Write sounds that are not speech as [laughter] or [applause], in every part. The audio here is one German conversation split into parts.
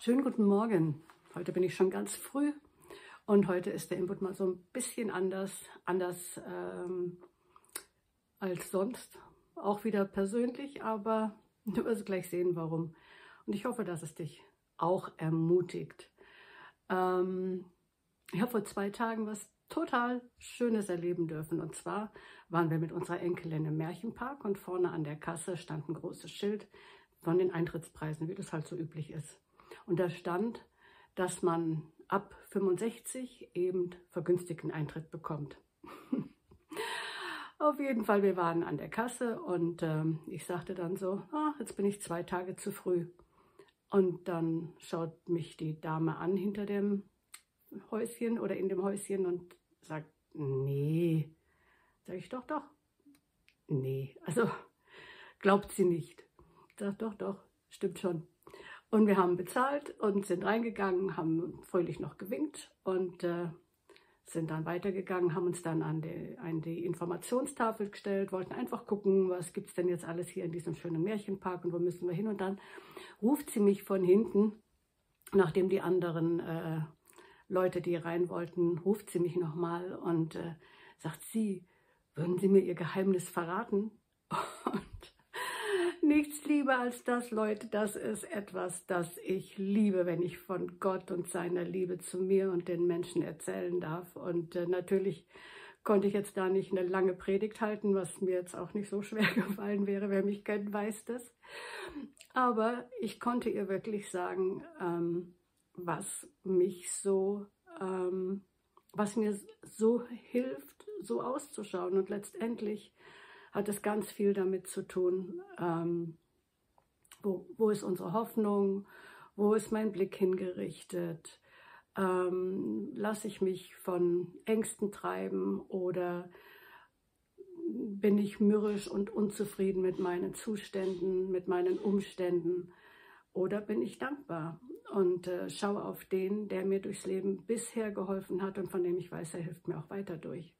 Schönen guten Morgen. Heute bin ich schon ganz früh und heute ist der Input mal so ein bisschen anders, anders ähm, als sonst. Auch wieder persönlich, aber [laughs] du wirst gleich sehen, warum. Und ich hoffe, dass es dich auch ermutigt. Ähm, ich habe vor zwei Tagen was total Schönes erleben dürfen. Und zwar waren wir mit unserer Enkelin im Märchenpark und vorne an der Kasse stand ein großes Schild von den Eintrittspreisen, wie das halt so üblich ist. Und da stand, dass man ab 65 eben vergünstigten Eintritt bekommt. [laughs] Auf jeden Fall, wir waren an der Kasse und ähm, ich sagte dann so, ah, jetzt bin ich zwei Tage zu früh. Und dann schaut mich die Dame an hinter dem Häuschen oder in dem Häuschen und sagt, nee. Sag ich, doch, doch. Nee, also glaubt sie nicht. Sag, doch, doch, stimmt schon. Und wir haben bezahlt und sind reingegangen, haben fröhlich noch gewinkt und äh, sind dann weitergegangen, haben uns dann an die, an die Informationstafel gestellt, wollten einfach gucken, was gibt es denn jetzt alles hier in diesem schönen Märchenpark und wo müssen wir hin. Und dann ruft sie mich von hinten, nachdem die anderen äh, Leute, die rein wollten, ruft sie mich nochmal und äh, sagt sie, würden Sie mir Ihr Geheimnis verraten? [laughs] Und nichts lieber als das, Leute. Das ist etwas, das ich liebe, wenn ich von Gott und seiner Liebe zu mir und den Menschen erzählen darf. Und äh, natürlich konnte ich jetzt da nicht eine lange Predigt halten, was mir jetzt auch nicht so [laughs] schwer gefallen wäre. Wer mich kennt, weiß das. Aber ich konnte ihr wirklich sagen, ähm, was mich so, ähm, was mir so hilft, so auszuschauen. Und letztendlich hat es ganz viel damit zu tun, ähm, wo, wo ist unsere Hoffnung, wo ist mein Blick hingerichtet, ähm, lasse ich mich von Ängsten treiben oder bin ich mürrisch und unzufrieden mit meinen Zuständen, mit meinen Umständen oder bin ich dankbar und äh, schaue auf den, der mir durchs Leben bisher geholfen hat und von dem ich weiß, er hilft mir auch weiter durch.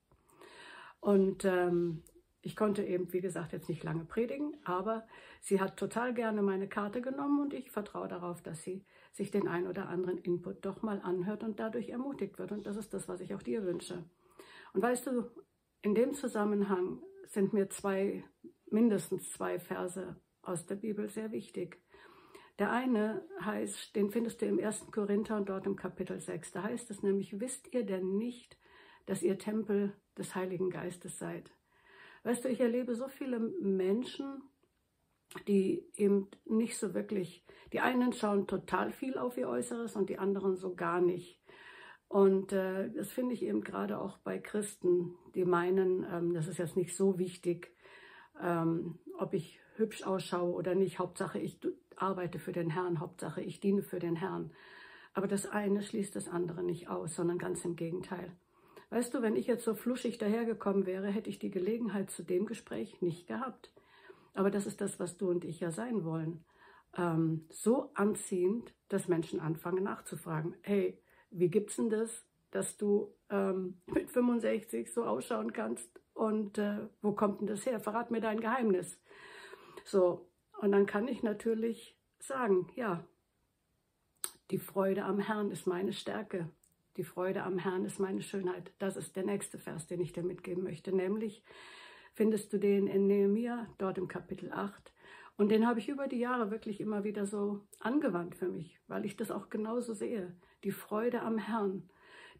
Und ähm, ich konnte eben, wie gesagt, jetzt nicht lange predigen, aber sie hat total gerne meine Karte genommen und ich vertraue darauf, dass sie sich den ein oder anderen Input doch mal anhört und dadurch ermutigt wird. Und das ist das, was ich auch dir wünsche. Und weißt du, in dem Zusammenhang sind mir zwei, mindestens zwei Verse aus der Bibel sehr wichtig. Der eine heißt, den findest du im 1. Korinther und dort im Kapitel 6. Da heißt es nämlich, wisst ihr denn nicht, dass ihr Tempel des Heiligen Geistes seid? Weißt du, ich erlebe so viele Menschen, die eben nicht so wirklich, die einen schauen total viel auf ihr Äußeres und die anderen so gar nicht. Und äh, das finde ich eben gerade auch bei Christen, die meinen, ähm, das ist jetzt nicht so wichtig, ähm, ob ich hübsch ausschaue oder nicht. Hauptsache, ich arbeite für den Herrn, Hauptsache, ich diene für den Herrn. Aber das eine schließt das andere nicht aus, sondern ganz im Gegenteil. Weißt du, wenn ich jetzt so fluschig dahergekommen wäre, hätte ich die Gelegenheit zu dem Gespräch nicht gehabt. Aber das ist das, was du und ich ja sein wollen. Ähm, so anziehend, dass Menschen anfangen nachzufragen. Hey, wie gibt's denn das, dass du ähm, [laughs] mit 65 so ausschauen kannst? Und äh, wo kommt denn das her? Verrat mir dein Geheimnis. So, und dann kann ich natürlich sagen, ja, die Freude am Herrn ist meine Stärke. Die Freude am Herrn ist meine Schönheit. Das ist der nächste Vers, den ich dir mitgeben möchte. Nämlich findest du den in Nehemiah, dort im Kapitel 8. Und den habe ich über die Jahre wirklich immer wieder so angewandt für mich, weil ich das auch genauso sehe. Die Freude am Herrn.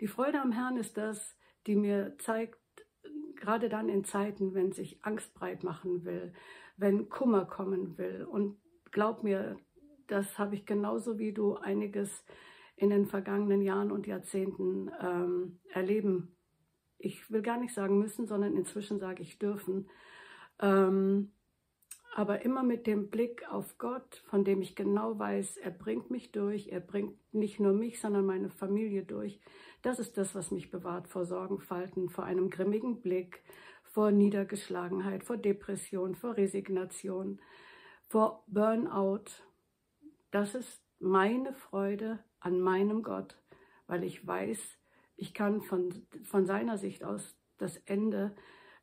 Die Freude am Herrn ist das, die mir zeigt, gerade dann in Zeiten, wenn sich Angst breit machen will, wenn Kummer kommen will. Und glaub mir, das habe ich genauso wie du einiges in den vergangenen Jahren und Jahrzehnten ähm, erleben. Ich will gar nicht sagen müssen, sondern inzwischen sage ich dürfen. Ähm, aber immer mit dem Blick auf Gott, von dem ich genau weiß, er bringt mich durch, er bringt nicht nur mich, sondern meine Familie durch. Das ist das, was mich bewahrt vor Sorgenfalten, vor einem grimmigen Blick, vor Niedergeschlagenheit, vor Depression, vor Resignation, vor Burnout. Das ist meine Freude an meinem Gott, weil ich weiß, ich kann von, von seiner Sicht aus das Ende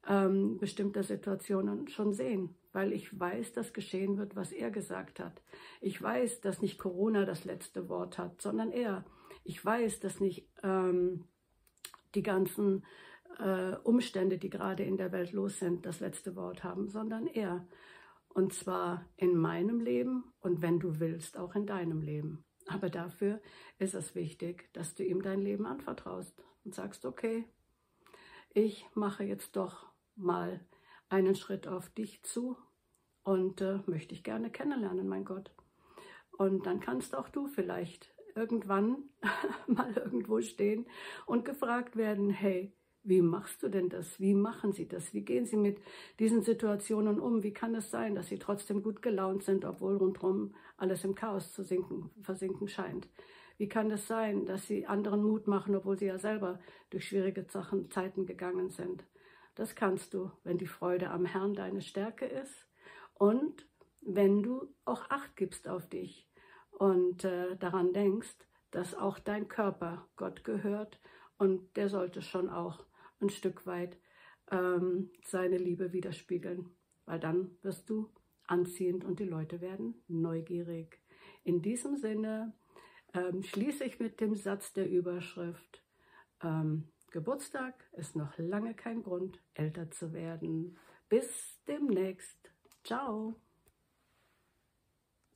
ähm, bestimmter Situationen schon sehen, weil ich weiß, dass geschehen wird, was er gesagt hat. Ich weiß, dass nicht Corona das letzte Wort hat, sondern er. Ich weiß, dass nicht ähm, die ganzen äh, Umstände, die gerade in der Welt los sind, das letzte Wort haben, sondern er. Und zwar in meinem Leben und wenn du willst, auch in deinem Leben. Aber dafür ist es wichtig, dass du ihm dein Leben anvertraust und sagst, okay, ich mache jetzt doch mal einen Schritt auf dich zu und äh, möchte ich gerne kennenlernen, mein Gott. Und dann kannst auch du vielleicht irgendwann [laughs] mal irgendwo stehen und gefragt werden, hey, wie machst du denn das? Wie machen Sie das? Wie gehen Sie mit diesen Situationen um? Wie kann es sein, dass Sie trotzdem gut gelaunt sind, obwohl rundherum alles im Chaos zu sinken, versinken scheint? Wie kann es sein, dass Sie anderen Mut machen, obwohl Sie ja selber durch schwierige Sachen, Zeiten gegangen sind? Das kannst du, wenn die Freude am Herrn deine Stärke ist und wenn du auch Acht gibst auf dich und äh, daran denkst, dass auch dein Körper Gott gehört und der sollte schon auch ein Stück weit ähm, seine Liebe widerspiegeln, weil dann wirst du anziehend und die Leute werden neugierig. In diesem Sinne ähm, schließe ich mit dem Satz der Überschrift, ähm, Geburtstag ist noch lange kein Grund, älter zu werden. Bis demnächst. Ciao.